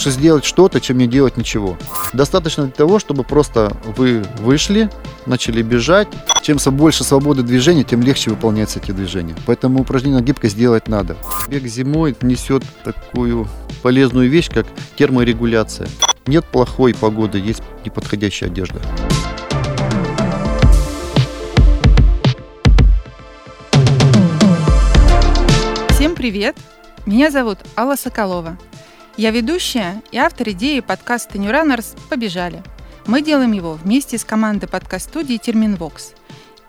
лучше сделать что-то, чем не делать ничего. Достаточно для того, чтобы просто вы вышли, начали бежать. Чем больше свободы движения, тем легче выполняются эти движения. Поэтому упражнение на гибкость делать надо. Бег зимой несет такую полезную вещь, как терморегуляция. Нет плохой погоды, есть неподходящая одежда. Всем привет! Меня зовут Алла Соколова. Я ведущая и автор идеи подкаста New Runners «Побежали». Мы делаем его вместе с командой подкаст-студии «Терминвокс».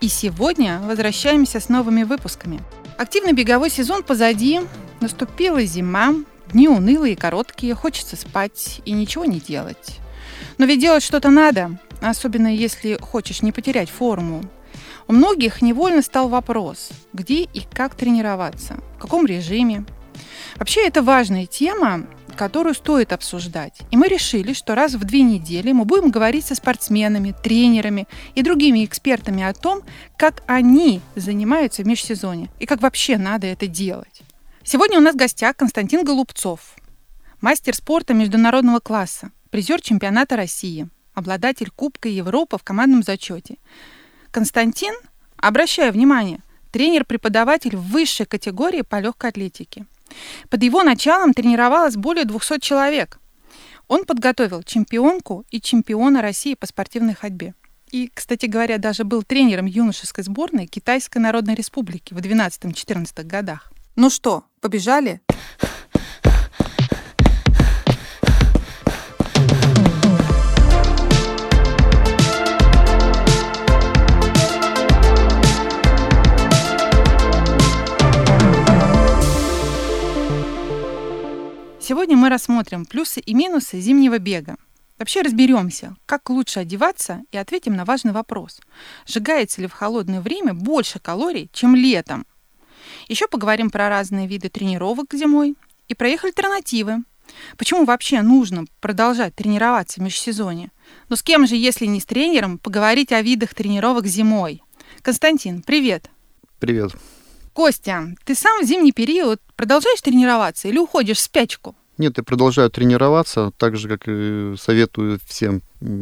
И сегодня возвращаемся с новыми выпусками. Активный беговой сезон позади, наступила зима, дни унылые и короткие, хочется спать и ничего не делать. Но ведь делать что-то надо, особенно если хочешь не потерять форму. У многих невольно стал вопрос, где и как тренироваться, в каком режиме. Вообще это важная тема, которую стоит обсуждать. И мы решили, что раз в две недели мы будем говорить со спортсменами, тренерами и другими экспертами о том, как они занимаются в межсезонье и как вообще надо это делать. Сегодня у нас в гостях Константин Голубцов, мастер спорта международного класса, призер чемпионата России, обладатель Кубка Европы в командном зачете. Константин, обращаю внимание, тренер-преподаватель высшей категории по легкой атлетике. Под его началом тренировалось более 200 человек. Он подготовил чемпионку и чемпиона России по спортивной ходьбе. И, кстати говоря, даже был тренером юношеской сборной Китайской Народной Республики в 12-14 годах. Ну что, побежали? Сегодня мы рассмотрим плюсы и минусы зимнего бега. Вообще разберемся, как лучше одеваться и ответим на важный вопрос. Сжигается ли в холодное время больше калорий, чем летом? Еще поговорим про разные виды тренировок зимой и про их альтернативы. Почему вообще нужно продолжать тренироваться в межсезонье? Но с кем же, если не с тренером, поговорить о видах тренировок зимой? Константин, привет. Привет. Костя, ты сам в зимний период продолжаешь тренироваться или уходишь в спячку? Нет, я продолжаю тренироваться, так же, как и советую всем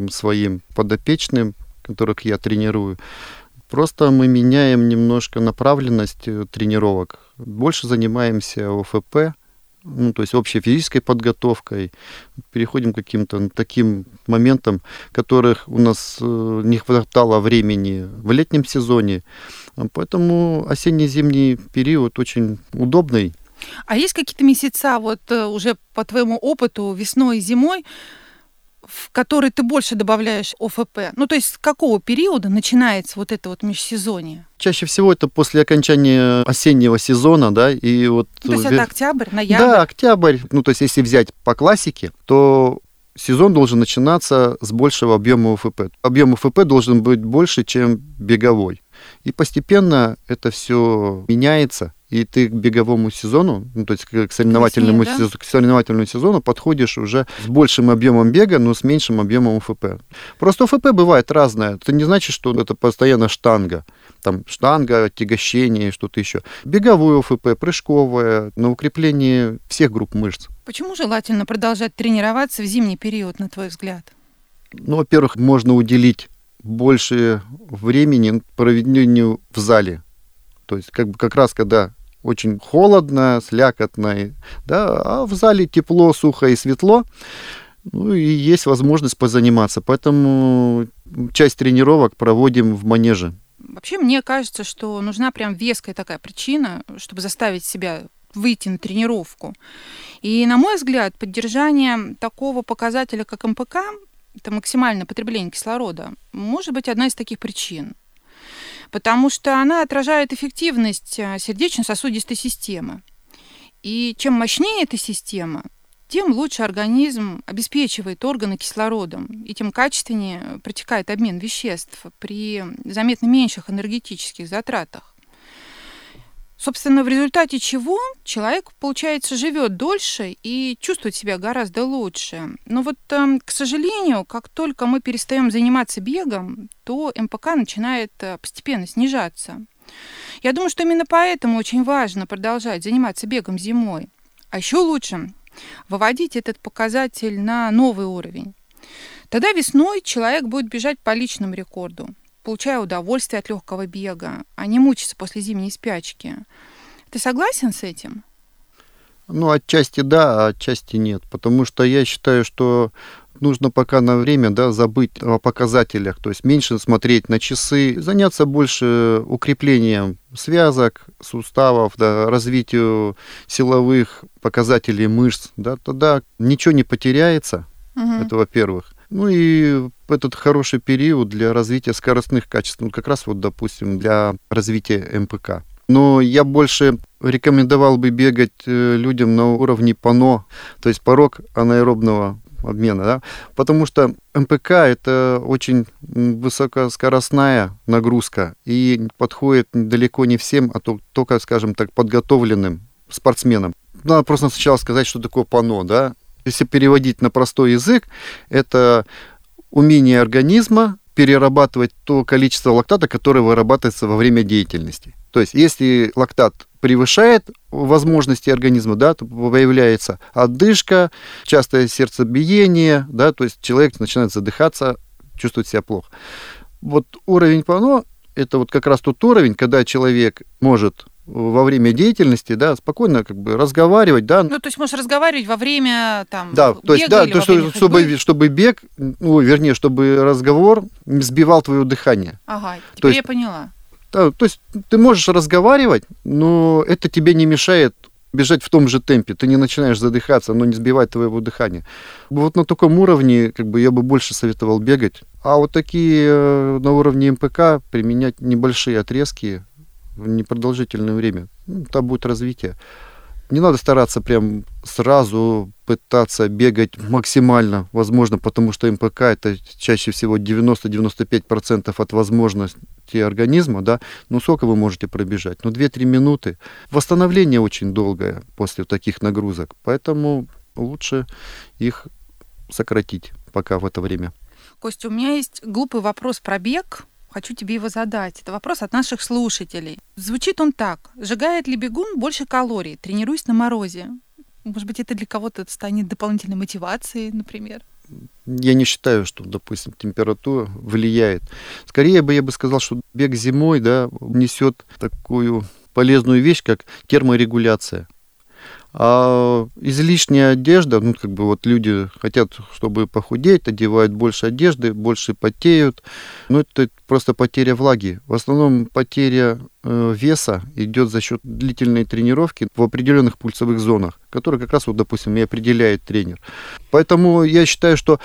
своим подопечным, которых я тренирую. Просто мы меняем немножко направленность э, тренировок. Больше занимаемся ОФП, ну, то есть общей физической подготовкой, переходим к каким-то таким моментам, которых у нас э, не хватало времени в летнем сезоне. Поэтому осенне-зимний период очень удобный а есть какие-то месяца, вот э, уже по твоему опыту, весной и зимой, в который ты больше добавляешь ОФП? Ну, то есть с какого периода начинается вот это вот межсезонье? Чаще всего это после окончания осеннего сезона, да, и вот... Ну, то есть это октябрь, ноябрь? Да, октябрь. Ну, то есть если взять по классике, то сезон должен начинаться с большего объема ОФП. Объем ОФП должен быть больше, чем беговой. И постепенно это все меняется, и ты к беговому сезону, ну, то есть к соревновательному, Весне, да? к соревновательному сезону подходишь уже с большим объемом бега, но с меньшим объемом УФП. Просто УФП бывает разное. Это не значит, что это постоянно штанга. Там штанга, отягощение, что-то еще. Беговую УФП, прыжковая, на укрепление всех групп мышц. Почему желательно продолжать тренироваться в зимний период, на твой взгляд? Ну, во-первых, можно уделить больше времени проведению в зале. То есть как, бы как раз когда очень холодно, слякотно, да, а в зале тепло, сухо и светло, ну и есть возможность позаниматься. Поэтому часть тренировок проводим в манеже. Вообще, мне кажется, что нужна прям веская такая причина, чтобы заставить себя выйти на тренировку. И, на мой взгляд, поддержание такого показателя, как МПК, это максимальное потребление кислорода, может быть одна из таких причин потому что она отражает эффективность э, сердечно-сосудистой системы. И чем мощнее эта система, тем лучше организм обеспечивает органы кислородом, и тем качественнее протекает обмен веществ при заметно меньших энергетических затратах. Собственно, в результате чего человек, получается, живет дольше и чувствует себя гораздо лучше. Но вот, эм, к сожалению, как только мы перестаем заниматься бегом, то МПК начинает э, постепенно снижаться. Я думаю, что именно поэтому очень важно продолжать заниматься бегом зимой. А еще лучше выводить этот показатель на новый уровень. Тогда весной человек будет бежать по личному рекорду, получая удовольствие от легкого бега, а не мучиться после зимней спячки. Ты согласен с этим? Ну, отчасти да, а отчасти нет. Потому что я считаю, что нужно пока на время да, забыть о показателях, то есть меньше смотреть на часы, заняться больше укреплением связок, суставов, да, развитию силовых показателей мышц, да, тогда ничего не потеряется, угу. это во-первых. Ну и этот хороший период для развития скоростных качеств, ну как раз вот, допустим, для развития МПК. Но я больше рекомендовал бы бегать э, людям на уровне ПАНО, то есть порог анаэробного обмена, да, потому что МПК это очень высокоскоростная нагрузка и подходит далеко не всем, а только, скажем так, подготовленным спортсменам. Надо просто сначала сказать, что такое ПАНО, да. Если переводить на простой язык, это умение организма перерабатывать то количество лактата, которое вырабатывается во время деятельности. То есть, если лактат превышает возможности организма, да, то появляется отдышка, частое сердцебиение, да, то есть человек начинает задыхаться, чувствовать себя плохо. Вот уровень ПАНО – это вот как раз тот уровень, когда человек может во время деятельности, да, спокойно как бы разговаривать, да. Ну, то есть можешь разговаривать во время там Да, то есть, да, то, что, чтобы, чтобы бег, ну, вернее, чтобы разговор сбивал твое дыхание. Ага, теперь есть, я поняла. Да, то есть ты можешь разговаривать, но это тебе не мешает бежать в том же темпе. Ты не начинаешь задыхаться, но не сбивать твоего дыхания. Вот на таком уровне как бы я бы больше советовал бегать. А вот такие э, на уровне МПК применять небольшие отрезки в непродолжительное время. Ну, там будет развитие. Не надо стараться прям сразу пытаться бегать максимально, возможно, потому что МПК это чаще всего 90-95% от возможности организма, да, ну сколько вы можете пробежать? Ну 2-3 минуты. Восстановление очень долгое после таких нагрузок, поэтому лучше их сократить пока в это время. Костя, у меня есть глупый вопрос про бег. Хочу тебе его задать. Это вопрос от наших слушателей. Звучит он так. Сжигает ли бегун больше калорий, тренируясь на морозе? Может быть, это для кого-то станет дополнительной мотивацией, например? Я не считаю, что, допустим, температура влияет. Скорее бы я бы сказал, что бег зимой да, несет такую полезную вещь, как терморегуляция. А излишняя одежда, ну, как бы вот люди хотят, чтобы похудеть, одевают больше одежды, больше потеют. Ну, это просто потеря влаги. В основном потеря э, веса идет за счет длительной тренировки в определенных пульсовых зонах, которые как раз, вот, допустим, и определяет тренер. Поэтому я считаю, что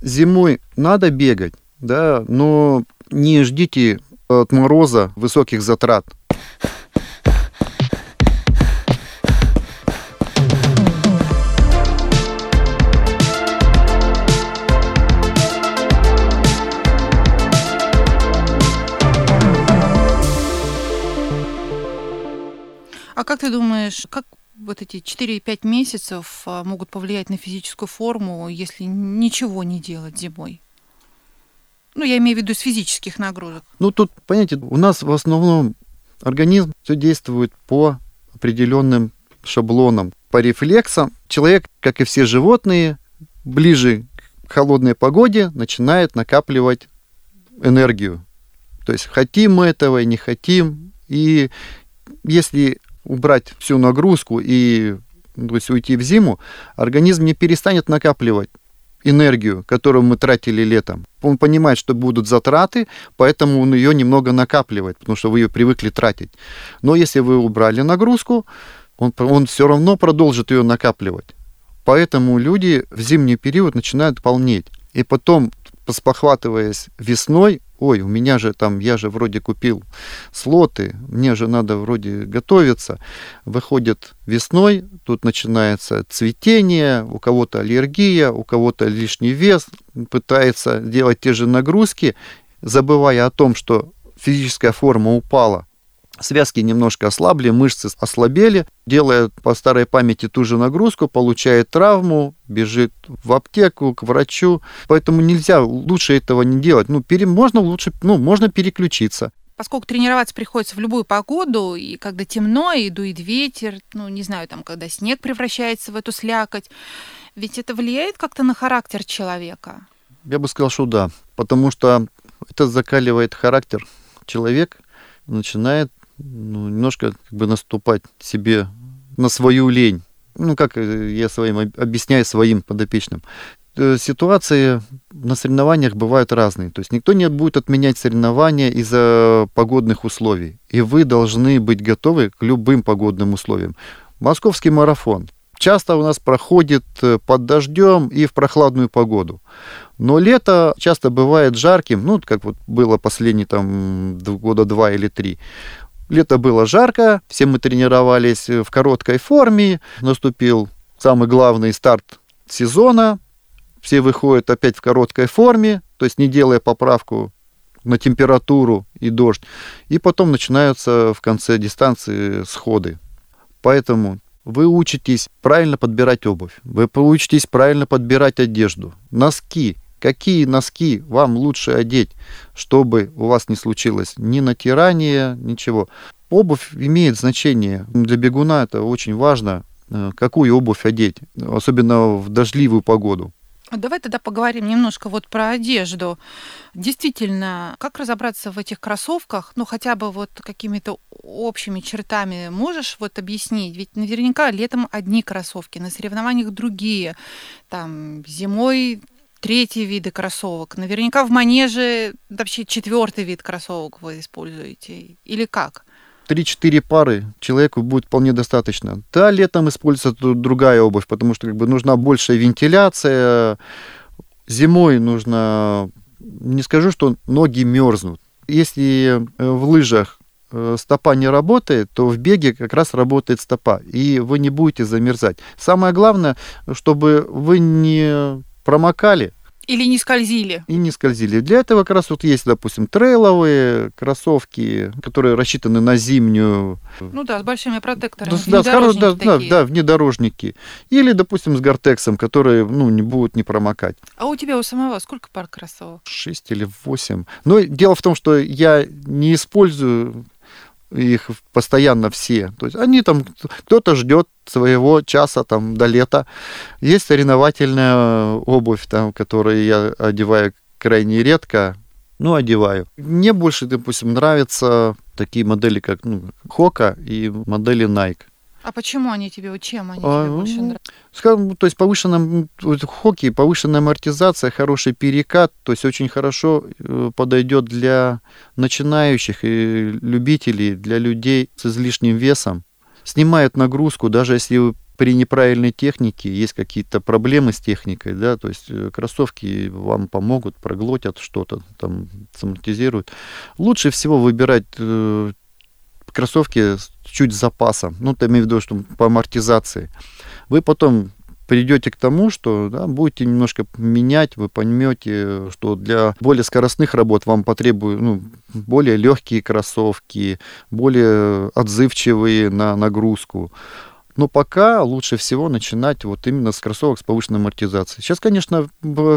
зимой надо бегать, да, но не ждите от мороза высоких затрат. А как ты думаешь, как вот эти 4-5 месяцев а, могут повлиять на физическую форму, если ничего не делать зимой? Ну, я имею в виду с физических нагрузок. Ну, тут, понимаете, у нас в основном организм все действует по определенным шаблонам, по рефлексам. Человек, как и все животные, ближе к холодной погоде начинает накапливать энергию. То есть хотим мы этого и не хотим. И если убрать всю нагрузку и то есть уйти в зиму, организм не перестанет накапливать энергию, которую мы тратили летом. Он понимает, что будут затраты, поэтому он ее немного накапливает, потому что вы ее привыкли тратить. Но если вы убрали нагрузку, он, он все равно продолжит ее накапливать. Поэтому люди в зимний период начинают полнеть. И потом, спохватываясь весной, ой, у меня же там, я же вроде купил слоты, мне же надо вроде готовиться. Выходит весной, тут начинается цветение, у кого-то аллергия, у кого-то лишний вес, пытается делать те же нагрузки, забывая о том, что физическая форма упала, Связки немножко ослабли, мышцы ослабели, делает по старой памяти ту же нагрузку, получает травму, бежит в аптеку, к врачу. Поэтому нельзя, лучше этого не делать. Ну, пере, можно лучше, ну, можно переключиться. поскольку тренироваться приходится в любую погоду, и когда темно, и дует ветер, ну, не знаю, там, когда снег превращается в эту слякоть, ведь это влияет как-то на характер человека? Я бы сказал, что да, потому что это закаливает характер. Человек начинает ну, немножко как бы наступать себе на свою лень. Ну, как я своим объясняю своим подопечным. Э, ситуации на соревнованиях бывают разные. То есть никто не будет отменять соревнования из-за погодных условий. И вы должны быть готовы к любым погодным условиям. Московский марафон часто у нас проходит э, под дождем и в прохладную погоду. Но лето часто бывает жарким, ну, как вот было последние там года два или три. Лето было жарко, все мы тренировались в короткой форме, наступил самый главный старт сезона, все выходят опять в короткой форме, то есть не делая поправку на температуру и дождь. И потом начинаются в конце дистанции сходы. Поэтому вы учитесь правильно подбирать обувь, вы учитесь правильно подбирать одежду, носки. Какие носки вам лучше одеть, чтобы у вас не случилось ни натирания, ничего. Обувь имеет значение. Для бегуна это очень важно, э, какую обувь одеть, особенно в дождливую погоду. Давай тогда поговорим немножко вот про одежду. Действительно, как разобраться в этих кроссовках, ну хотя бы вот какими-то общими чертами можешь вот объяснить? Ведь наверняка летом одни кроссовки, на соревнованиях другие, там зимой третий виды кроссовок. Наверняка в манеже вообще четвертый вид кроссовок вы используете. Или как? 3-4 пары человеку будет вполне достаточно. Да, летом используется другая обувь, потому что как бы нужна большая вентиляция. Зимой нужно, не скажу, что ноги мерзнут. Если э, в лыжах э, стопа не работает, то в беге как раз работает стопа, и вы не будете замерзать. Самое главное, чтобы вы не промокали, или не скользили. И не скользили. Для этого как раз вот есть, допустим, трейловые кроссовки, которые рассчитаны на зимнюю. Ну да, с большими протекторами. Да, да, с да, да, да, внедорожники. Или, допустим, с гортексом, которые ну, не будут не промокать. А у тебя у самого сколько пар кроссовок? Шесть или восемь. Но дело в том, что я не использую их постоянно все. То есть они там, кто-то ждет своего часа там до лета. Есть соревновательная обувь, там, которую я одеваю крайне редко, ну, одеваю. Мне больше, допустим, нравятся такие модели, как ну, Хока и модели Nike. А почему они тебе, чем они а, тебе больше ну, нравятся? Скажем, то есть повышенная хоккей, повышенная амортизация, хороший перекат, то есть очень хорошо э, подойдет для начинающих и любителей, для людей с излишним весом. Снимает нагрузку, даже если при неправильной технике есть какие-то проблемы с техникой, да, то есть э, кроссовки вам помогут, проглотят что-то, там, самортизируют. Лучше всего выбирать э, кроссовки чуть с запасом, ну, ты имею в виду, что по амортизации, вы потом придете к тому, что да, будете немножко менять, вы поймете, что для более скоростных работ вам потребуют ну, более легкие кроссовки, более отзывчивые на нагрузку. Но пока лучше всего начинать вот именно с кроссовок с повышенной амортизацией. Сейчас, конечно,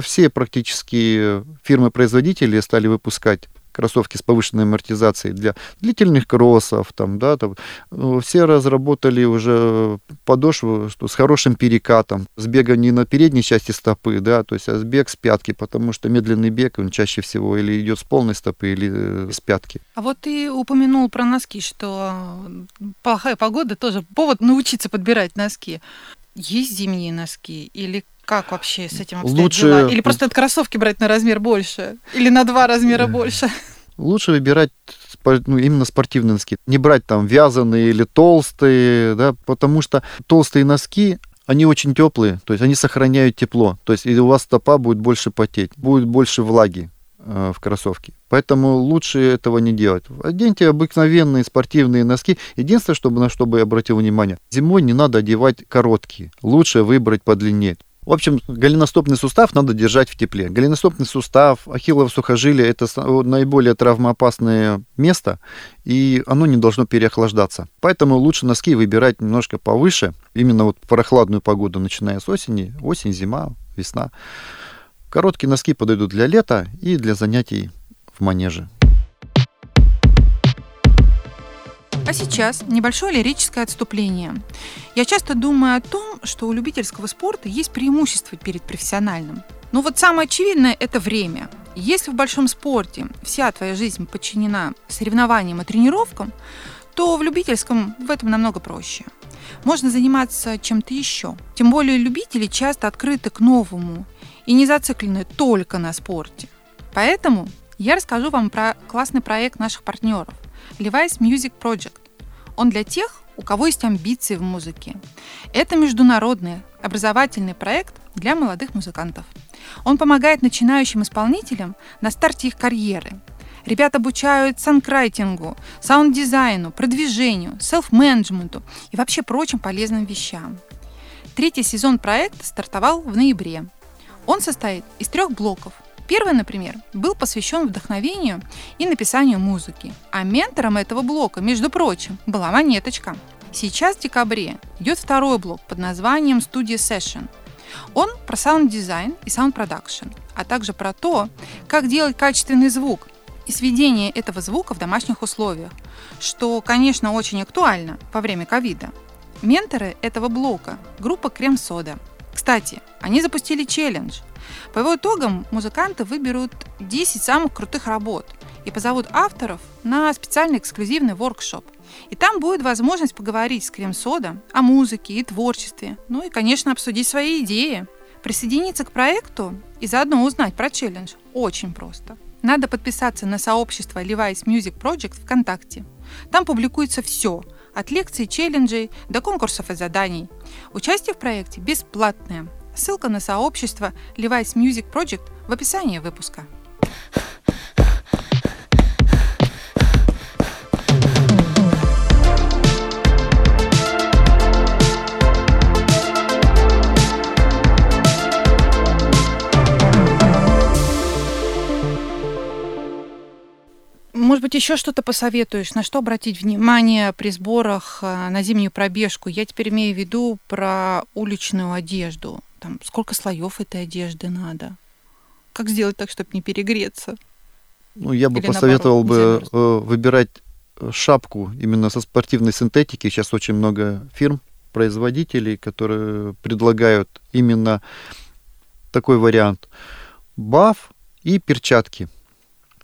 все практически фирмы-производители стали выпускать кроссовки с повышенной амортизацией для длительных кроссов, там, да, там, э, все разработали уже подошву что, с хорошим перекатом, с бегом не на передней части стопы, да, то есть а с бег с пятки, потому что медленный бег, он чаще всего или идет с полной стопы, или э, с пятки. А вот ты упомянул про носки, что плохая погода тоже повод научиться подбирать носки. Есть зимние носки или как вообще с этим обстоят Лучше... дела? Или просто от кроссовки брать на размер больше? Или на два размера больше? Лучше выбирать ну, именно спортивные носки. Не брать там вязаные или толстые, да, потому что толстые носки, они очень теплые, то есть они сохраняют тепло. То есть и у вас стопа будет больше потеть, будет больше влаги э, в кроссовке. Поэтому лучше этого не делать. Оденьте обыкновенные спортивные носки. Единственное, чтобы, на что бы я обратил внимание, зимой не надо одевать короткие. Лучше выбрать подлиннее. В общем, голеностопный сустав надо держать в тепле. Голеностопный сустав, ахиллово сухожилие – это наиболее травмоопасное место, и оно не должно переохлаждаться. Поэтому лучше носки выбирать немножко повыше, именно вот в прохладную погоду, начиная с осени, осень, зима, весна. Короткие носки подойдут для лета и для занятий в манеже. А сейчас небольшое лирическое отступление. Я часто думаю о том, что у любительского спорта есть преимущество перед профессиональным. Ну вот самое очевидное – это время. Если в большом спорте вся твоя жизнь подчинена соревнованиям и тренировкам, то в любительском в этом намного проще. Можно заниматься чем-то еще. Тем более любители часто открыты к новому и не зациклены только на спорте. Поэтому я расскажу вам про классный проект наших партнеров Levi's Music Project. Он для тех, у кого есть амбиции в музыке. Это международный образовательный проект для молодых музыкантов. Он помогает начинающим исполнителям на старте их карьеры. Ребят обучают санкрайтингу, саунд-дизайну, продвижению, селф-менеджменту и вообще прочим полезным вещам. Третий сезон проекта стартовал в ноябре. Он состоит из трех блоков – Первый, например, был посвящен вдохновению и написанию музыки. А ментором этого блока, между прочим, была Монеточка. Сейчас в декабре идет второй блок под названием Studio Session. Он про саунд-дизайн и саунд-продакшн, а также про то, как делать качественный звук и сведение этого звука в домашних условиях, что, конечно, очень актуально во время ковида. Менторы этого блока – группа Cream Soda. Кстати, они запустили челлендж – по его итогам музыканты выберут 10 самых крутых работ и позовут авторов на специальный эксклюзивный воркшоп. И там будет возможность поговорить с Крем-Сода о музыке и творчестве, ну и, конечно, обсудить свои идеи. Присоединиться к проекту и заодно узнать про челлендж очень просто. Надо подписаться на сообщество Levi's Music Project ВКонтакте. Там публикуется все, от лекций, челленджей до конкурсов и заданий. Участие в проекте бесплатное. Ссылка на сообщество Levi's Music Project в описании выпуска. Может быть, еще что-то посоветуешь, на что обратить внимание при сборах э, на зимнюю пробежку? Я теперь имею в виду про уличную одежду там, сколько слоев этой одежды надо, как сделать так, чтобы не перегреться. Ну, я бы Или посоветовал наоборот, бы э, выбирать э, шапку именно со спортивной синтетики. Сейчас очень много фирм, производителей, которые предлагают именно такой вариант. Баф и перчатки.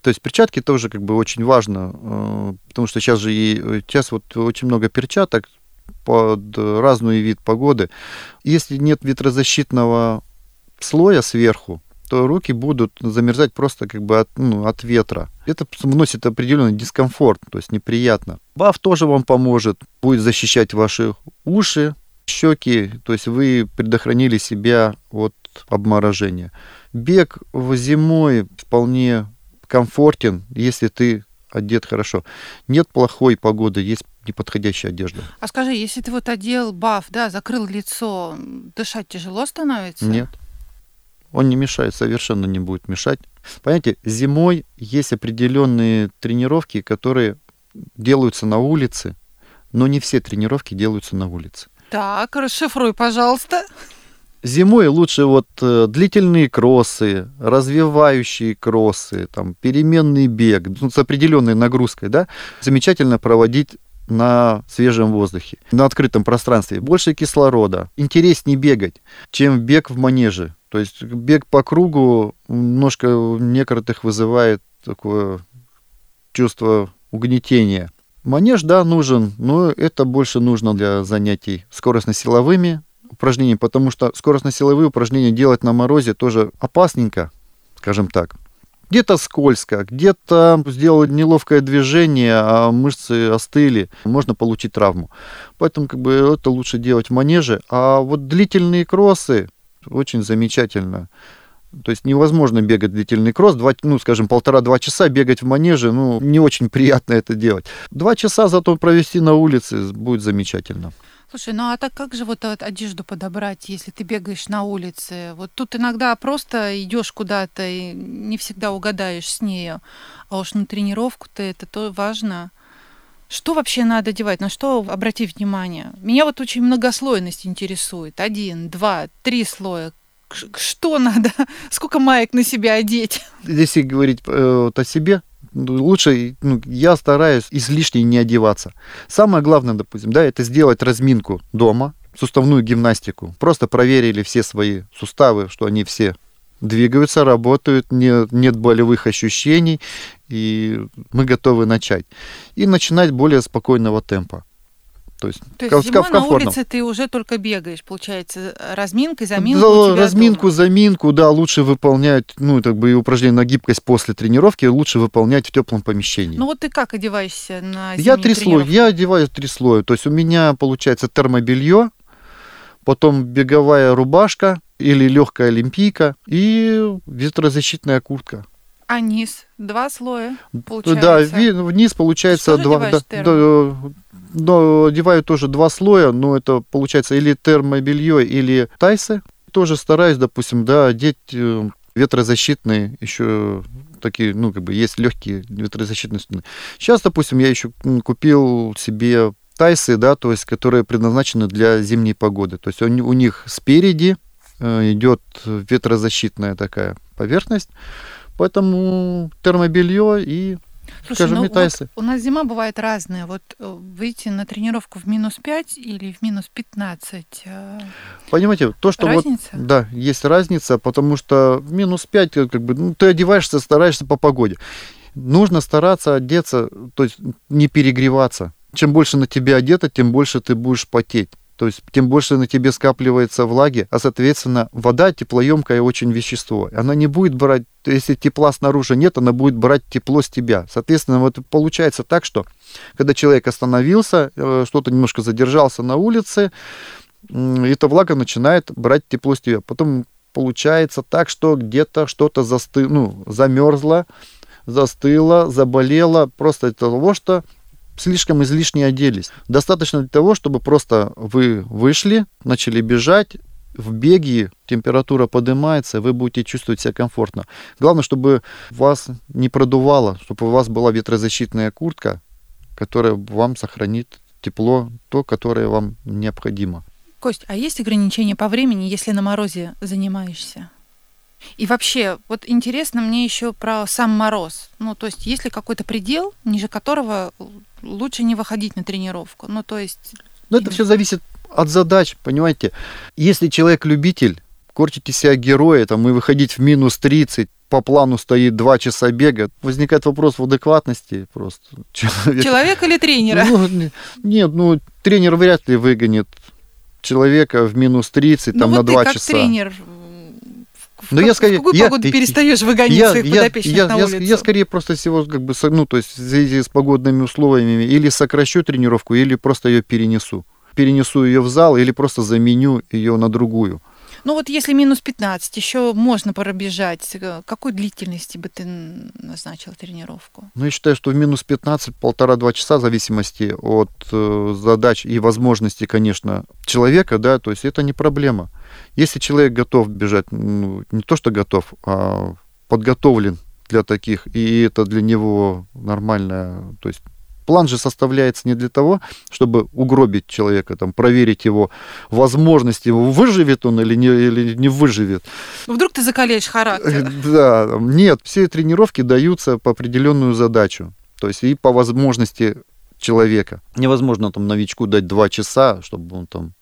То есть перчатки тоже как бы очень важно, э, потому что сейчас же и сейчас вот очень много перчаток, под разный вид погоды. Если нет ветрозащитного слоя сверху, то руки будут замерзать просто как бы от, ну, от ветра. Это вносит определенный дискомфорт, то есть неприятно. Баф тоже вам поможет, будет защищать ваши уши, щеки, то есть вы предохранили себя от обморожения. Бег в зимой вполне комфортен, если ты одет хорошо. Нет плохой погоды, есть неподходящая одежда. А скажи, если ты вот одел баф, да, закрыл лицо, дышать тяжело становится? Нет. Он не мешает, совершенно не будет мешать. Понимаете, зимой есть определенные тренировки, которые делаются на улице, но не все тренировки делаются на улице. Так, расшифруй, пожалуйста. Зимой лучше вот э, длительные кроссы, развивающие кроссы, там, переменный бег ну, с определенной нагрузкой, да, замечательно проводить на свежем воздухе, на открытом пространстве. Больше кислорода. Интереснее бегать, чем бег в манеже. То есть бег по кругу немножко у некоторых вызывает такое чувство угнетения. Манеж, да, нужен, но это больше нужно для занятий скоростно-силовыми, упражнений, потому что скоростно-силовые упражнения делать на морозе тоже опасненько, скажем так. Где-то скользко, где-то сделать неловкое движение, а мышцы остыли, можно получить травму. Поэтому как бы это лучше делать в манеже. А вот длительные кроссы очень замечательно. То есть невозможно бегать длительный кросс, два, ну, скажем, полтора-два часа бегать в манеже, ну, не очень приятно это делать. Два часа зато провести на улице будет замечательно. Слушай, ну а так как же вот одежду подобрать, если ты бегаешь на улице? Вот тут иногда просто идешь куда-то и не всегда угадаешь с нею. А уж на тренировку-то это то важно. Что вообще надо одевать? На что обратить внимание? Меня вот очень многослойность интересует. Один, два, три слоя. Что надо? Сколько маек на себя одеть? Если говорить э, вот о себе, лучше, ну, я стараюсь излишне не одеваться. Самое главное, допустим, да, это сделать разминку дома, суставную гимнастику. Просто проверили все свои суставы, что они все двигаются, работают, нет, нет болевых ощущений, и мы готовы начать. И начинать более спокойного темпа. То есть, То есть зимой на улице ты уже только бегаешь, получается, разминкой, заминку да, Разминку, дома. заминку, да, лучше выполнять, ну, так бы и упражнение на гибкость после тренировки лучше выполнять в теплом помещении. Ну вот ты как одеваешься на Я три слоя, я одеваю три слоя. То есть у меня получается термобелье, потом беговая рубашка или легкая олимпийка и ветрозащитная куртка. А низ? Два слоя, получается? Да, вниз получается два. Да, да, да, одеваю тоже два слоя, но это получается или термобелье, или тайсы. Тоже стараюсь, допустим, да, одеть э, ветрозащитные еще такие, ну, как бы есть легкие ветрозащитные стены. Сейчас, допустим, я еще купил себе тайсы, да, то есть, которые предназначены для зимней погоды. То есть у, у них спереди э, идет ветрозащитная такая поверхность, поэтому термобелье и Слушай, скажем, ну, Вот у нас зима бывает разная. Вот э, выйти на тренировку в минус 5 или в минус 15. Э, Понимаете, то, что разница? вот... Да, есть разница, потому что в минус 5, как бы, ну, ты одеваешься, стараешься по погоде. Нужно стараться одеться, то есть не перегреваться чем больше на тебя одето, тем больше ты будешь потеть. То есть тем больше на тебе скапливается влаги, а соответственно вода теплоемкое очень вещество. Она не будет брать, если тепла снаружи нет, она будет брать тепло с тебя. Соответственно, вот получается так, что когда человек остановился, э, что-то немножко задержался на улице, эта влага начинает брать тепло с тебя. Потом получается так, что где-то что-то застыло, ну, замерзло, застыло, заболело, просто от того, что слишком излишне оделись. Достаточно для того, чтобы просто вы вышли, начали бежать, в беге температура поднимается, вы будете чувствовать себя комфортно. Главное, чтобы вас не продувало, чтобы у вас была ветрозащитная куртка, которая вам сохранит тепло, то, которое вам необходимо. Кость, а есть ограничения по времени, если на морозе занимаешься? И вообще, вот интересно мне еще про сам мороз. Ну, то есть, есть ли какой-то предел, ниже которого лучше не выходить на тренировку? Ну, то есть... Ну, это все зависит от задач, понимаете. Если человек любитель, корчите себя героя, там, и выходить в минус 30, по плану стоит два часа бега, возникает вопрос в адекватности просто. Человек, человек или тренера? Ну, нет, ну, тренер вряд ли выгонит человека в минус 30 ну, там, вот на два часа. тренер но как, я скорее, в какую я, погоду я, перестаешь выгонять я, своих я, подопечных я, на я, улицу? Я скорее просто всего, как бы, ну, то есть в связи с погодными условиями, или сокращу тренировку, или просто ее перенесу. Перенесу ее в зал, или просто заменю ее на другую. Ну вот если минус 15, еще можно пробежать. Какой длительности бы ты назначил тренировку? Ну, я считаю, что в минус 15 полтора-два часа, в зависимости от э, задач и возможностей, конечно, человека, да, то есть это не проблема. Если человек готов бежать, ну, не то что готов, а подготовлен для таких, и это для него нормально, то есть План же составляется не для того, чтобы угробить человека, там, проверить его возможности, выживет он или не, или не выживет. Вдруг ты закалеешь характер. Да, нет, все тренировки даются по определенную задачу, то есть и по возможности человека. Невозможно там новичку дать два часа, чтобы он там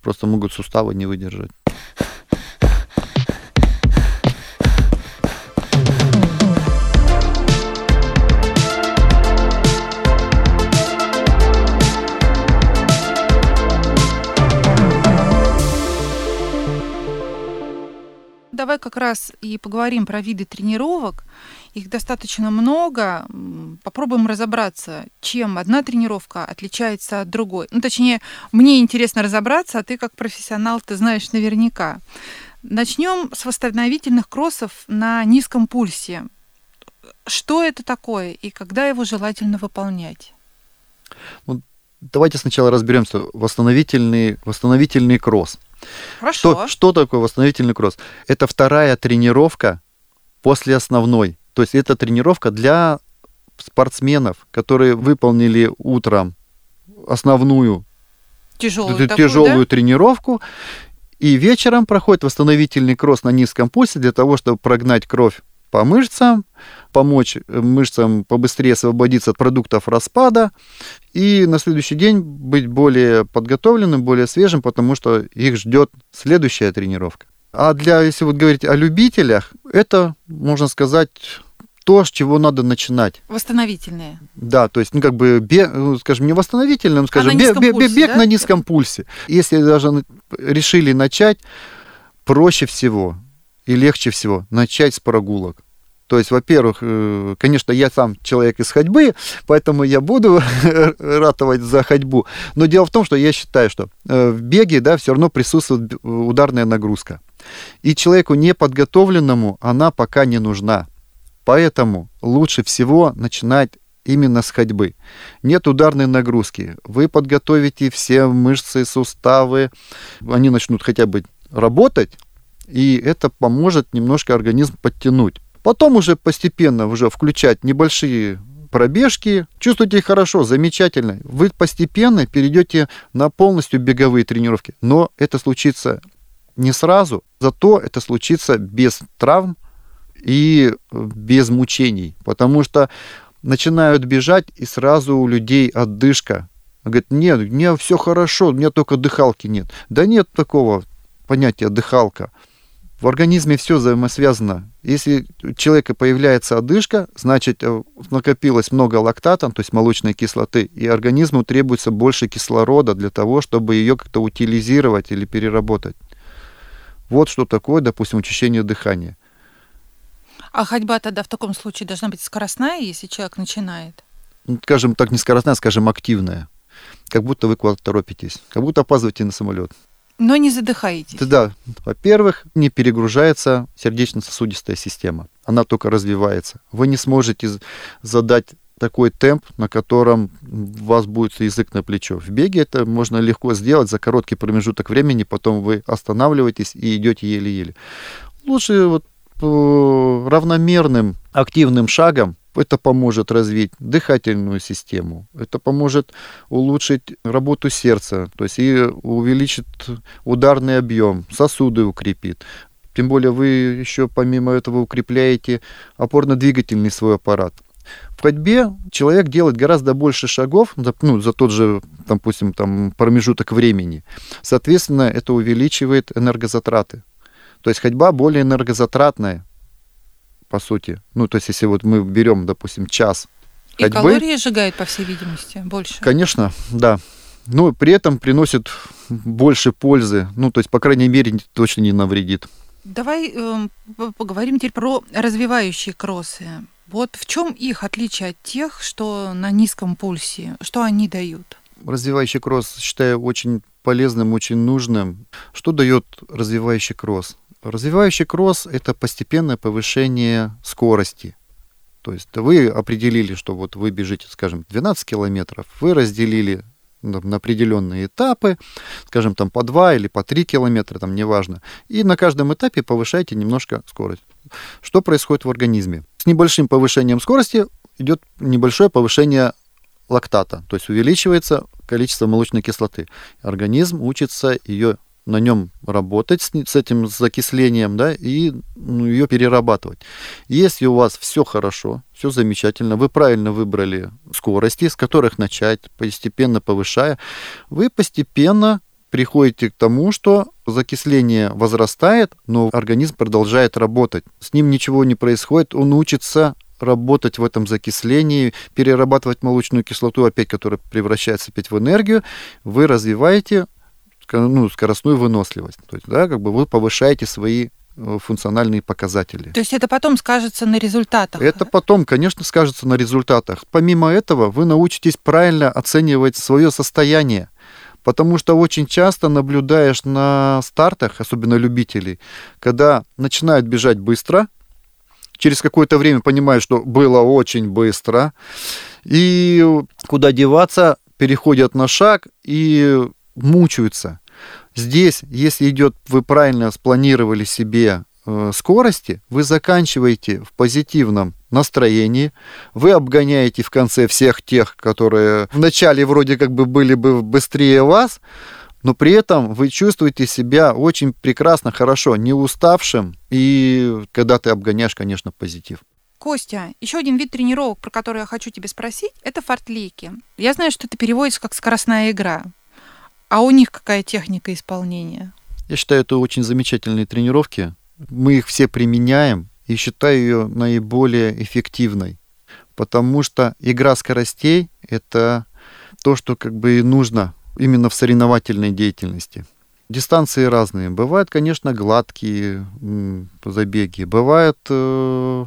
просто могут суставы не выдержать. Давай как раз и поговорим про виды тренировок. Их достаточно много. Попробуем разобраться, чем одна тренировка отличается от другой. Ну, точнее, мне интересно разобраться, а ты как профессионал, ты знаешь наверняка. Начнем с восстановительных кроссов на низком пульсе. Что это такое и когда его желательно выполнять? Ну, давайте сначала разберемся. Восстановительный, восстановительный кросс. Хорошо. Что, что такое восстановительный кросс? Это вторая тренировка после основной. То есть это тренировка для спортсменов, которые выполнили утром основную тяжелую, тяжелую да? тренировку, и вечером проходит восстановительный кросс на низком пульсе для того, чтобы прогнать кровь по мышцам, помочь мышцам побыстрее освободиться от продуктов распада и на следующий день быть более подготовленным, более свежим, потому что их ждет следующая тренировка. А для, если вот говорить о любителях, это, можно сказать, то, с чего надо начинать. Восстановительные. Да, то есть, ну, как бы, бег, ну, скажем, не восстановительным, скажем, а бег, пульсе, бег да? на низком пульсе. Если даже решили начать, проще всего и легче всего начать с прогулок. То есть, во-первых, э, конечно, я сам человек из ходьбы, поэтому я буду ратовать за ходьбу. Но дело в том, что я считаю, что э, в беге да, все равно присутствует ударная нагрузка. И человеку неподготовленному она пока не нужна. Поэтому лучше всего начинать именно с ходьбы. Нет ударной нагрузки. Вы подготовите все мышцы, суставы, они начнут хотя бы работать, и это поможет немножко организм подтянуть. Потом уже постепенно уже включать небольшие пробежки, чувствуете хорошо, замечательно. Вы постепенно перейдете на полностью беговые тренировки. Но это случится не сразу, зато это случится без травм и без мучений. Потому что начинают бежать, и сразу у людей отдышка. Говорит, нет, у меня все хорошо, у меня только дыхалки нет. Да нет такого понятия дыхалка. В организме все взаимосвязано. Если у человека появляется одышка, значит, э, накопилось много лактата, то есть молочной кислоты, и организму требуется больше кислорода для того, чтобы ее как-то утилизировать или переработать. Вот что такое, допустим, учащение дыхания. А ходьба тогда в таком случае должна быть скоростная, если человек начинает? Ну, скажем так, не скоростная, скажем, активная. Как будто вы куда-то торопитесь, как будто опаздываете на самолет. Но не задыхаетесь. Да, во-первых, не перегружается сердечно-сосудистая система. Она только развивается. Вы не сможете задать такой темп, на котором у вас будет язык на плечо. В беге это можно легко сделать за короткий промежуток времени, потом вы останавливаетесь и идете еле-еле. Лучше вот равномерным активным шагом это поможет развить дыхательную систему, это поможет улучшить работу сердца, то есть и увеличит ударный объем, сосуды укрепит. Тем более вы еще помимо этого укрепляете опорно-двигательный свой аппарат. В ходьбе человек делает гораздо больше шагов за, ну, за тот же, допустим, там, промежуток времени. Соответственно, это увеличивает энергозатраты. То есть ходьба более энергозатратная, по сути. Ну, то есть, если вот мы берем, допустим, час и ходьбы... калории сжигает, по всей видимости, больше. Конечно, да. Но при этом приносит больше пользы. Ну, то есть, по крайней мере, точно не навредит. Давай э, поговорим теперь про развивающие кроссы. Вот в чем их отличие от тех, что на низком пульсе? Что они дают? Развивающий кросс считаю очень полезным, очень нужным. Что дает развивающий кросс? Развивающий кросс – это постепенное повышение скорости. То есть вы определили, что вот вы бежите, скажем, 12 километров, вы разделили на определенные этапы, скажем, там по 2 или по 3 километра, там неважно, и на каждом этапе повышаете немножко скорость. Что происходит в организме? С небольшим повышением скорости идет небольшое повышение лактата, то есть увеличивается количество молочной кислоты. Организм учится ее на нем работать с, с этим закислением, да, и ну, ее перерабатывать. Если у вас все хорошо, все замечательно, вы правильно выбрали скорости, с которых начать, постепенно повышая, вы постепенно приходите к тому, что закисление возрастает, но организм продолжает работать. С ним ничего не происходит, он учится работать в этом закислении, перерабатывать молочную кислоту, опять, которая превращается опять в энергию, вы развиваете ну, скоростную выносливость. То есть, да, как бы вы повышаете свои э, функциональные показатели. То есть это потом скажется на результатах? Это потом, конечно, скажется на результатах. Помимо этого, вы научитесь правильно оценивать свое состояние. Потому что очень часто наблюдаешь на стартах, особенно любителей, когда начинают бежать быстро, через какое-то время понимают, что было очень быстро, и куда деваться, переходят на шаг и мучаются. Здесь, если идет, вы правильно спланировали себе э, скорости, вы заканчиваете в позитивном настроении, вы обгоняете в конце всех тех, которые вначале вроде как бы были бы быстрее вас, но при этом вы чувствуете себя очень прекрасно, хорошо, не уставшим, и когда ты обгоняешь, конечно, позитив. Костя, еще один вид тренировок, про который я хочу тебе спросить, это фортлейки. Я знаю, что это переводится как скоростная игра. А у них какая техника исполнения? Я считаю, это очень замечательные тренировки. Мы их все применяем и считаю ее наиболее эффективной, потому что игра скоростей – это то, что как бы и нужно именно в соревновательной деятельности. Дистанции разные. Бывают, конечно, гладкие забеги, бывают э,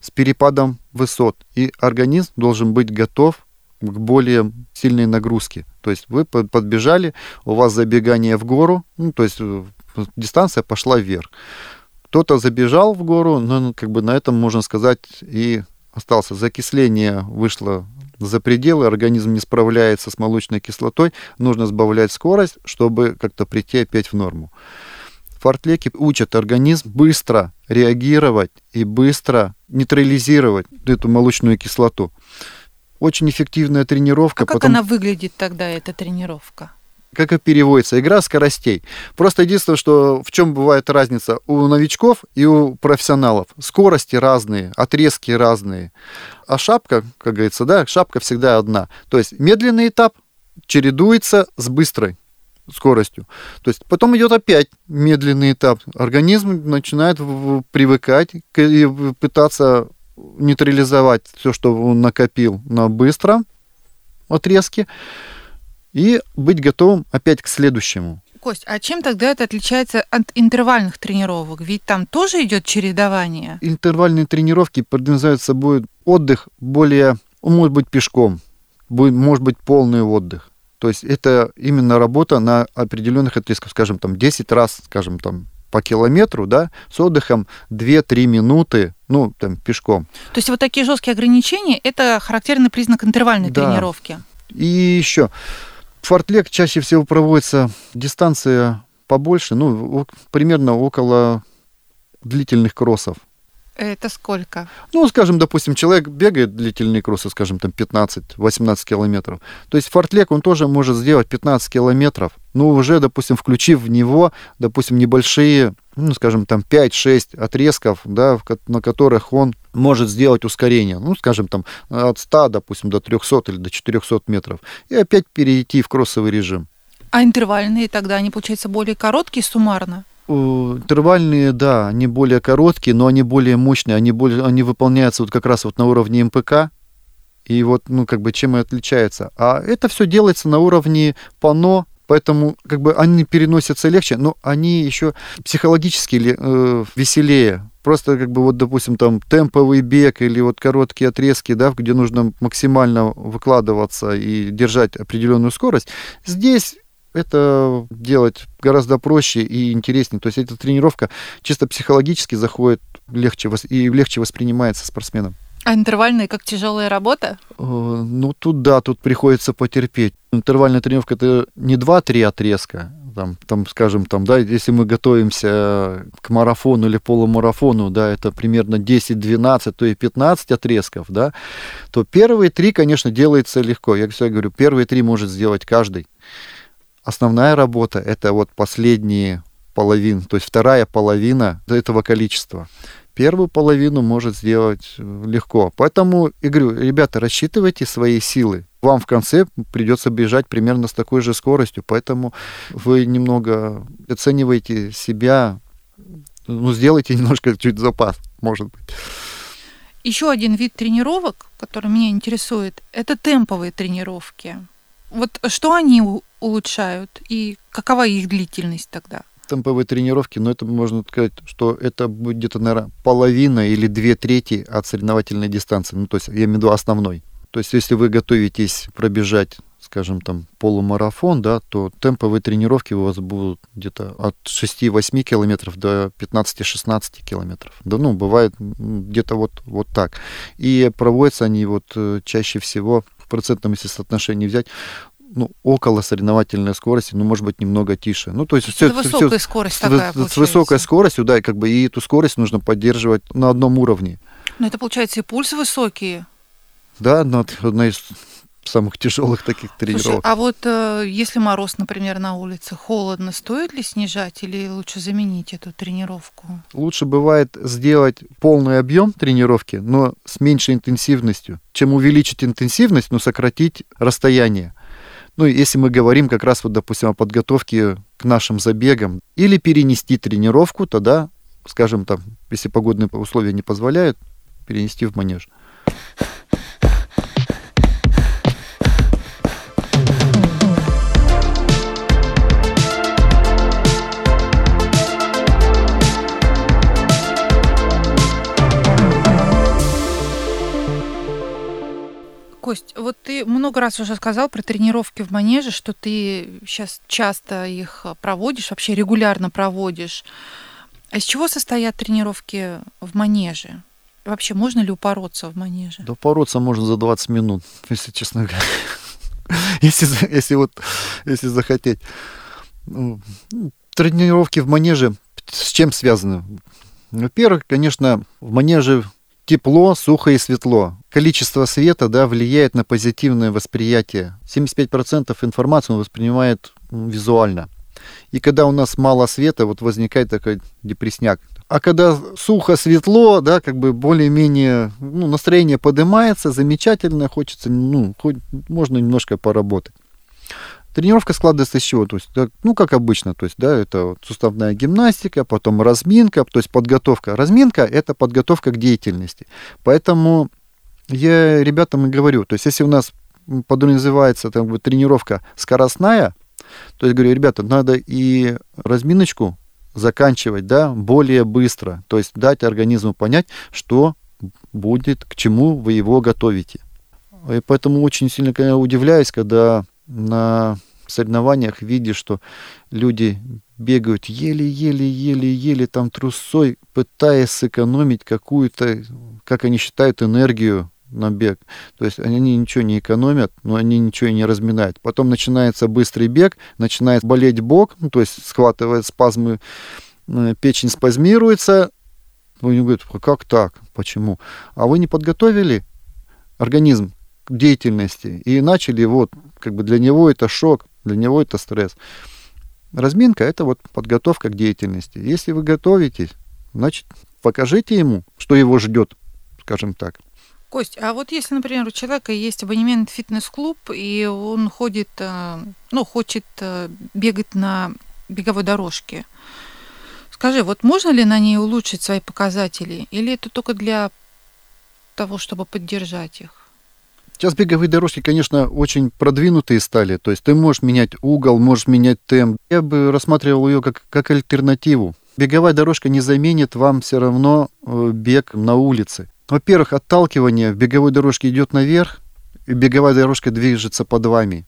с перепадом высот. И организм должен быть готов к более сильной нагрузке. То есть вы подбежали, у вас забегание в гору, ну, то есть э, дистанция пошла вверх. Кто-то забежал в гору, но ну, как бы на этом, можно сказать, и остался. Закисление вышло за пределы, организм не справляется с молочной кислотой, нужно сбавлять скорость, чтобы как-то прийти опять в норму. Фортлеки учат организм быстро реагировать и быстро нейтрализировать эту молочную кислоту. Очень эффективная тренировка. А как потом... она выглядит тогда, эта тренировка? как и переводится, игра скоростей. Просто единственное, что в чем бывает разница у новичков и у профессионалов. Скорости разные, отрезки разные. А шапка, как говорится, да, шапка всегда одна. То есть медленный этап чередуется с быстрой скоростью. То есть потом идет опять медленный этап. Организм начинает привыкать и пытаться нейтрализовать все, что он накопил на быстром отрезке и быть готовым опять к следующему. Кость, а чем тогда это отличается от интервальных тренировок? Ведь там тоже идет чередование. Интервальные тренировки подразумевают собой отдых более, может быть, пешком, может быть, полный отдых. То есть это именно работа на определенных отрезках, скажем, там 10 раз, скажем, там по километру, да, с отдыхом 2-3 минуты, ну, там, пешком. То есть вот такие жесткие ограничения – это характерный признак интервальной да. тренировки. И еще Фортлек чаще всего проводится дистанция побольше, ну, примерно около длительных кроссов. Это сколько? Ну, скажем, допустим, человек бегает длительные кроссы, скажем, там 15-18 километров. То есть фортлек он тоже может сделать 15 километров, но уже, допустим, включив в него, допустим, небольшие ну, скажем, там 5-6 отрезков, да, на которых он может сделать ускорение, ну, скажем, там от 100, допустим, до 300 или до 400 метров, и опять перейти в кроссовый режим. А интервальные тогда, они, получается, более короткие суммарно? Интервальные, да, они более короткие, но они более мощные, они, более, они выполняются вот как раз вот на уровне МПК, и вот, ну, как бы, чем и отличается. А это все делается на уровне пано, Поэтому как бы они переносятся легче, но они еще психологически э, веселее. Просто как бы вот, допустим, там темповый бег или вот короткие отрезки, да, где нужно максимально выкладываться и держать определенную скорость. Здесь это делать гораздо проще и интереснее. То есть эта тренировка чисто психологически заходит легче и легче воспринимается спортсменом. А интервальная как тяжелая работа? Ну, тут да, тут приходится потерпеть. Интервальная тренировка это не 2-3 отрезка, там, там, скажем, там, да, если мы готовимся к марафону или полумарафону, да, это примерно 10-12, то и 15 отрезков, да, то первые три, конечно, делается легко. Я всегда говорю, первые три может сделать каждый. Основная работа это вот последние половины, то есть вторая половина этого количества первую половину может сделать э, легко. Поэтому, я говорю, ребята, рассчитывайте свои силы. Вам в конце придется бежать примерно с такой же скоростью, поэтому вы немного оцениваете себя, ну, сделайте немножко чуть запас, может быть. Еще один вид тренировок, который меня интересует, это темповые тренировки. Вот что они улучшают и какова их длительность тогда? темповые тренировки, но это можно сказать, что это будет где-то, наверное, половина или две трети от соревновательной дистанции, ну, то есть я имею в виду основной. То есть если вы готовитесь пробежать скажем, там, полумарафон, да, то темповые тренировки у вас будут где-то от 6-8 километров до 15-16 километров. Да, ну, бывает где-то вот, вот так. И проводятся они вот э, чаще всего в процентном, если соотношении взять, ну, около соревновательной скорости, ну, может быть, немного тише. Ну, то есть все, высокая все, скорость такая, с, с высокой скоростью, да, и как бы и эту скорость нужно поддерживать на одном уровне. Но это, получается, и пульс высокий. Да, но одна из самых тяжелых таких тренировок. Слушай, а вот э, если мороз, например, на улице, холодно, стоит ли снижать или лучше заменить эту тренировку? Лучше бывает сделать полный объем тренировки, но с меньшей интенсивностью. Чем увеличить интенсивность, но сократить расстояние. Ну, если мы говорим как раз, вот, допустим, о подготовке к нашим забегам, или перенести тренировку, тогда, скажем, там, если погодные условия не позволяют, перенести в манеж. Кость, вот ты много раз уже сказал про тренировки в манеже, что ты сейчас часто их проводишь, вообще регулярно проводишь. А из чего состоят тренировки в манеже? Вообще, можно ли упороться в манеже? Да упороться можно за 20 минут, если честно говоря. Если, если вот, если захотеть. Ну, тренировки в манеже с чем связаны? Во-первых, конечно, в манеже тепло, сухо и светло. Количество света да, влияет на позитивное восприятие. 75% информации он воспринимает визуально. И когда у нас мало света, вот возникает такой депресняк. А когда сухо, светло, да, как бы более-менее ну, настроение поднимается, замечательно, хочется, ну, хоть, можно немножко поработать. Тренировка складывается из чего? То есть, ну, как обычно, то есть, да, это вот суставная гимнастика, потом разминка, то есть подготовка. Разминка – это подготовка к деятельности. Поэтому я ребятам и говорю, то есть, если у нас подразумевается там, бы, тренировка скоростная, то есть, говорю, ребята, надо и разминочку заканчивать, да, более быстро, то есть дать организму понять, что будет, к чему вы его готовите. И поэтому очень сильно удивляюсь, когда на соревнованиях видишь, что люди бегают еле-еле-еле-еле там трусой, пытаясь сэкономить какую-то, как они считают, энергию на бег. То есть они ничего не экономят, но они ничего и не разминают. Потом начинается быстрый бег, начинает болеть бок, ну, то есть схватывает спазмы, э, печень спазмируется. Вы говорят, как так? Почему? А вы не подготовили организм к деятельности и начали вот, как бы для него это шок, для него это стресс. Разминка – это вот подготовка к деятельности. Если вы готовитесь, значит, покажите ему, что его ждет, скажем так. Кость, а вот если, например, у человека есть абонемент в фитнес-клуб, и он ходит, э, ну, хочет э, бегать на беговой дорожке, скажи, вот можно ли на ней улучшить свои показатели, или это только для того, чтобы поддержать их? Сейчас беговые дорожки, конечно, очень продвинутые стали. То есть ты можешь менять угол, можешь менять темп. Я бы рассматривал ее как, как альтернативу. Беговая дорожка не заменит вам все равно э, бег на улице. Во-первых, отталкивание в беговой дорожке идет наверх, и беговая дорожка движется под вами.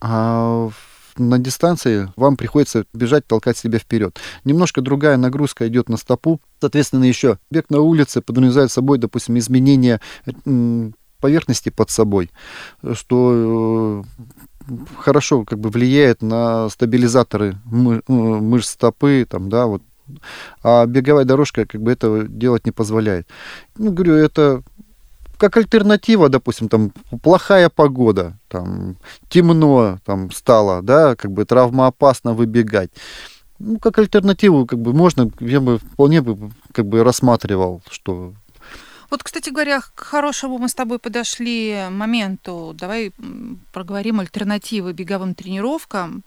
А на дистанции вам приходится бежать, толкать себя вперед. Немножко другая нагрузка идет на стопу. Соответственно, еще бег на улице подразумевает собой, допустим, изменение поверхности под собой, что э, хорошо как бы влияет на стабилизаторы мы, э, мышц стопы, там, да, вот. А беговая дорожка как бы этого делать не позволяет. Ну, говорю, это как альтернатива, допустим, там плохая погода, там темно там стало, да, как бы травмоопасно выбегать. Ну, как альтернативу, как бы можно, я бы вполне бы как бы рассматривал, что вот, кстати говоря, к хорошему мы с тобой подошли моменту. Давай проговорим альтернативы беговым тренировкам.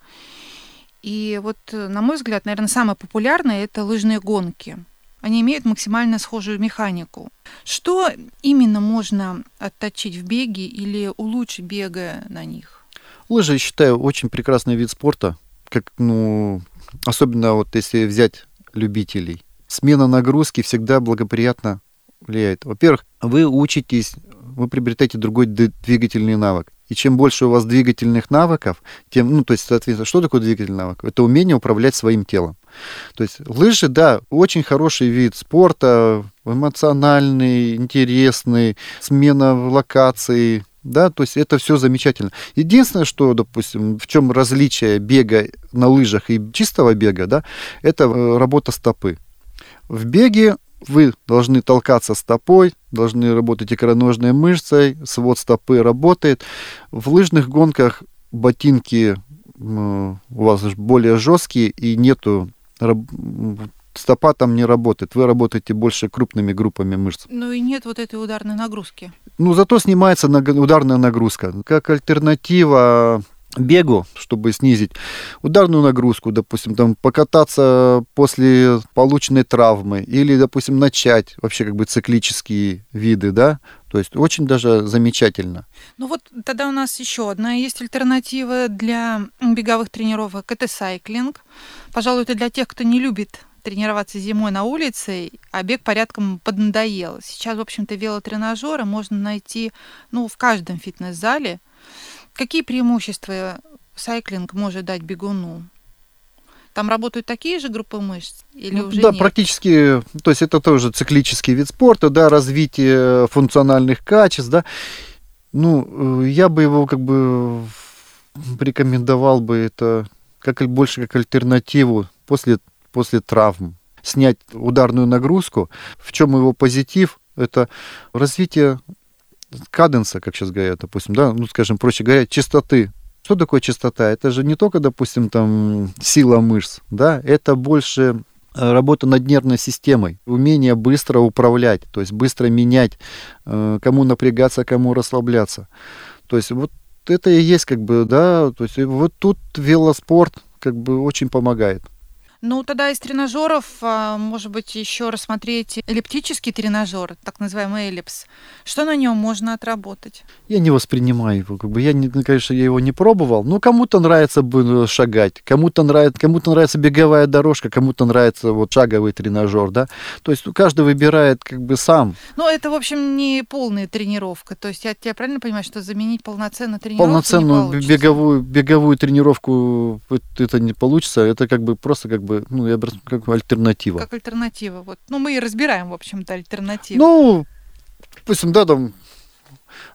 И вот, на мой взгляд, наверное, самое популярное – это лыжные гонки. Они имеют максимально схожую механику. Что именно можно отточить в беге или улучшить, бегая на них? Лыжи, я считаю, очень прекрасный вид спорта. Как, ну, особенно вот если взять любителей. Смена нагрузки всегда благоприятна влияет? Во-первых, вы учитесь, вы приобретаете другой двигательный навык. И чем больше у вас двигательных навыков, тем, ну, то есть, соответственно, что такое двигательный навык? Это умение управлять своим телом. То есть лыжи, да, очень хороший вид спорта, эмоциональный, интересный, смена локации, да, то есть это все замечательно. Единственное, что, допустим, в чем различие бега на лыжах и чистого бега, да, это э, работа стопы. В беге вы должны толкаться стопой, должны работать икроножные мышцы, свод стопы работает. В лыжных гонках ботинки у вас более жесткие и нету стопа там не работает. Вы работаете больше крупными группами мышц. Ну и нет вот этой ударной нагрузки. Ну, зато снимается ударная нагрузка. Как альтернатива бегу, чтобы снизить ударную нагрузку, допустим, там покататься после полученной травмы или, допустим, начать вообще как бы циклические виды, да, то есть очень даже замечательно. Ну вот тогда у нас еще одна есть альтернатива для беговых тренировок, это сайклинг. Пожалуй, это для тех, кто не любит тренироваться зимой на улице, а бег порядком поднадоел. Сейчас, в общем-то, велотренажеры можно найти ну, в каждом фитнес-зале. Какие преимущества сайклинг может дать бегуну? Там работают такие же группы мышц или ну, уже Да, нет? практически, то есть это тоже циклический вид спорта, да, развитие функциональных качеств, да. Ну, э, я бы его как бы рекомендовал бы это как больше как альтернативу после, после травм. Снять ударную нагрузку. В чем его позитив? Это развитие каденса, как сейчас говорят, допустим, да, ну, скажем, проще говоря, частоты. Что такое частота? Это же не только, допустим, там сила мышц, да, это больше э, работа над нервной системой, умение быстро управлять, то есть быстро менять, э, кому напрягаться, кому расслабляться. То есть вот это и есть как бы, да, то есть вот тут велоспорт как бы очень помогает. Ну, тогда из тренажеров, а, может быть, еще рассмотреть эллиптический тренажер, так называемый эллипс. Что на нем можно отработать? Я не воспринимаю его, как бы я, не, конечно, я его не пробовал. Ну, кому-то нравится бы шагать, кому-то нравится, кому-то нравится беговая дорожка, кому-то нравится вот шаговый тренажер, да. То есть каждый выбирает как бы сам. Ну, это, в общем, не полная тренировка. То есть я тебя правильно понимаю, что заменить полноценную тренировку Полноценную беговую, беговую тренировку это не получится. Это как бы просто как бы, ну, я бы как альтернатива. Как альтернатива, вот. Ну, мы и разбираем, в общем-то, альтернативу. Ну, допустим, да, там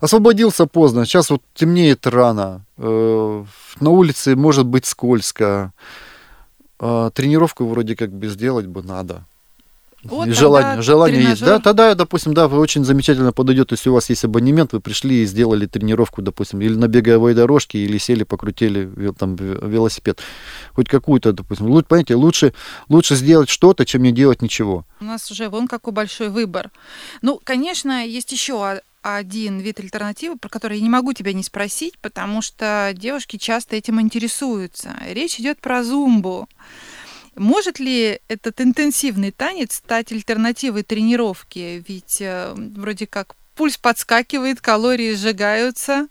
освободился поздно, сейчас вот темнеет рано, э, на улице может быть скользко, э, тренировку вроде как бы сделать бы надо. Вот желание, желание есть. Да, тогда, допустим, да, очень замечательно подойдет, если у вас есть абонемент, вы пришли и сделали тренировку, допустим, или на беговой дорожке, или сели, покрутили там велосипед. Хоть какую-то, допустим. Лучше, понимаете, лучше, лучше сделать что-то, чем не делать ничего. У нас уже вон какой большой выбор. Ну, конечно, есть еще один вид альтернативы, про который я не могу тебя не спросить, потому что девушки часто этим интересуются. Речь идет про зумбу. Может ли этот интенсивный танец стать альтернативой тренировке? Ведь э, вроде как пульс подскакивает, калории сжигаются.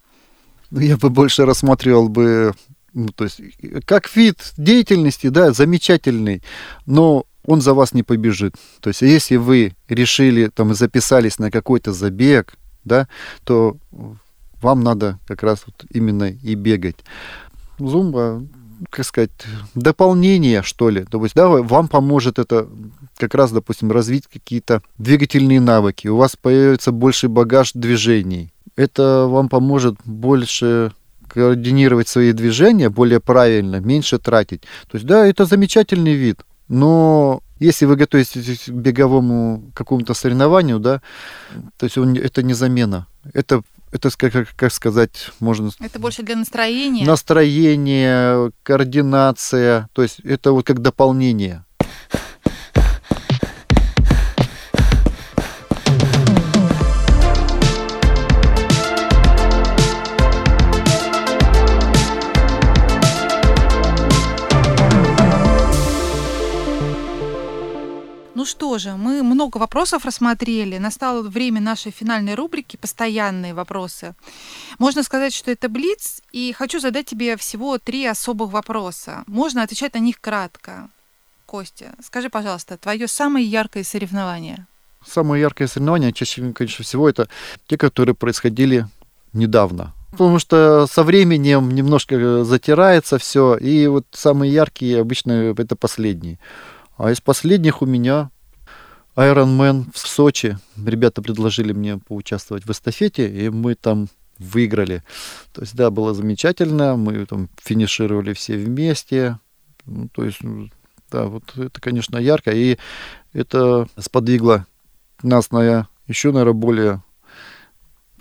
Ну, я бы больше рассматривал бы, ну, то есть, как вид деятельности, да, замечательный, но он за вас не побежит. То есть, если вы решили, там, записались на какой-то забег, да, то вам надо как раз вот именно и бегать. Зумба как сказать, дополнение, что ли. То есть, да, вам поможет это как раз, допустим, развить какие-то двигательные навыки. У вас появится больше багаж движений. Это вам поможет больше координировать свои движения более правильно, меньше тратить. То есть, да, это замечательный вид. Но если вы готовитесь к беговому какому-то соревнованию, да, то есть он, это не замена. Это это, как, как сказать, можно... Это больше для настроения? Настроение, координация. То есть это вот как дополнение. Что же, мы много вопросов рассмотрели. Настало время нашей финальной рубрики «Постоянные вопросы». Можно сказать, что это блиц, и хочу задать тебе всего три особых вопроса. Можно отвечать на них кратко. Костя, скажи, пожалуйста, твое самое яркое соревнование? Самое яркое соревнование, чаще, конечно, всего, это те, которые происходили недавно. Потому что со временем немножко затирается все, и вот самые яркие обычно это последние. А из последних у меня Ironman в Сочи. Ребята предложили мне поучаствовать в эстафете, и мы там выиграли. То есть, да, было замечательно. Мы там финишировали все вместе. Ну, то есть, ну, да, вот это, конечно, ярко. И это сподвигло нас на еще, наверное, более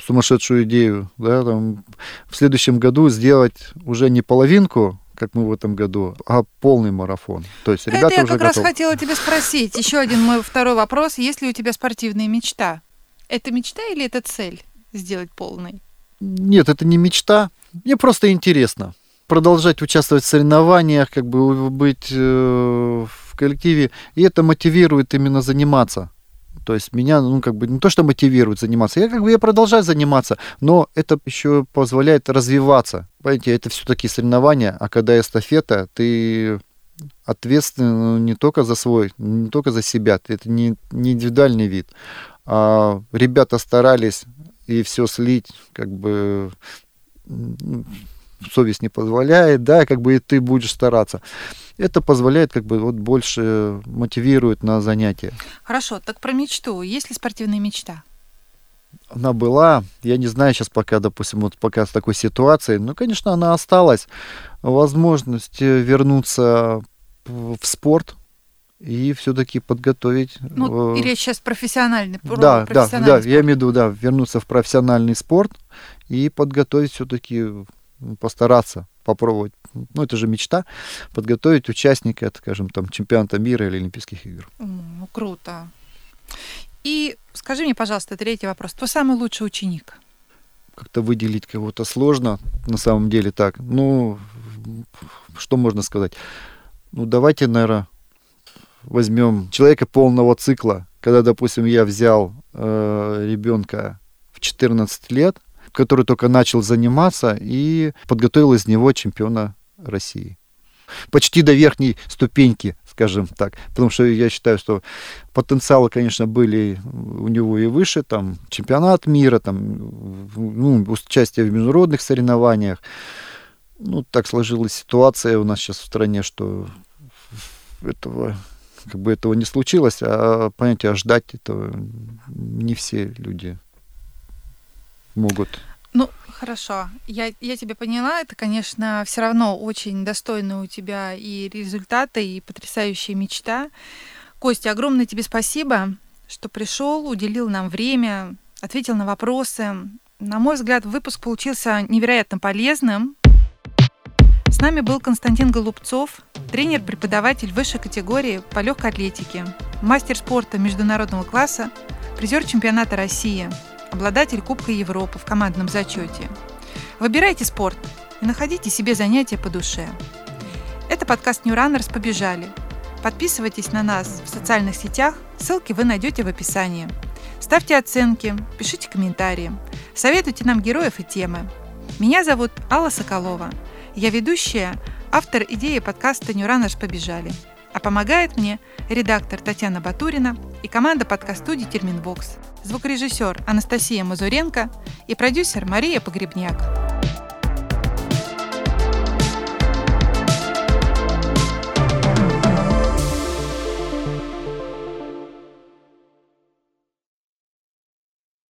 сумасшедшую идею, да, там, в следующем году сделать уже не половинку, как мы в этом году, а полный марафон. То есть ребята Это я уже как готовы. раз хотела тебя спросить. Еще один мой второй вопрос. Есть ли у тебя спортивная мечта? Это мечта или это цель сделать полный? Нет, это не мечта. Мне просто интересно продолжать участвовать в соревнованиях, как бы быть э, в коллективе, и это мотивирует именно заниматься. То есть меня, ну, как бы не то, что мотивирует заниматься, я как бы я продолжаю заниматься, но это еще позволяет развиваться. Понимаете, это все-таки соревнования, а когда эстафета, ты ответственен не только за свой, не только за себя, это не, не индивидуальный вид. А ребята старались и все слить, как бы совесть не позволяет, да, как бы и ты будешь стараться. Это позволяет как бы вот больше мотивирует на занятия. Хорошо, так про мечту. Есть ли спортивная мечта? Она была, я не знаю сейчас пока, допустим, вот пока с такой ситуацией, но, конечно, она осталась. Возможность вернуться в спорт, и все-таки подготовить. Ну, и речь сейчас профессиональный, да, профессиональный да, спорт. да, я имею в виду, да, вернуться в профессиональный спорт и подготовить все-таки постараться попробовать, ну это же мечта, подготовить участника, скажем, там, чемпионата мира или Олимпийских игр. Ну, круто. И скажи мне, пожалуйста, третий вопрос. Кто самый лучший ученик? Как-то выделить кого-то сложно, на самом деле так. Ну, что можно сказать? Ну, давайте, наверное, возьмем человека полного цикла. Когда, допустим, я взял э, ребенка в 14 лет, который только начал заниматься и подготовил из него чемпиона России. Почти до верхней ступеньки, скажем так. Потому что я считаю, что потенциалы, конечно, были у него и выше. Там чемпионат мира, там, ну, участие в международных соревнованиях. Ну, так сложилась ситуация у нас сейчас в стране, что этого как бы этого не случилось, а понятие, а ждать этого не все люди могут. Ну, хорошо. Я, я тебя поняла. Это, конечно, все равно очень достойно у тебя и результаты, и потрясающая мечта. Костя, огромное тебе спасибо, что пришел, уделил нам время, ответил на вопросы. На мой взгляд, выпуск получился невероятно полезным. С нами был Константин Голубцов, тренер-преподаватель высшей категории по легкой атлетике, мастер спорта международного класса, призер чемпионата России, обладатель Кубка Европы в командном зачете. Выбирайте спорт и находите себе занятия по душе. Это подкаст New Runners «Побежали». Подписывайтесь на нас в социальных сетях, ссылки вы найдете в описании. Ставьте оценки, пишите комментарии, советуйте нам героев и темы. Меня зовут Алла Соколова. Я ведущая, автор идеи подкаста New «Побежали». А помогает мне редактор Татьяна Батурина и команда подкаст-студии «Терминвокс», звукорежиссер Анастасия Мазуренко и продюсер Мария Погребняк.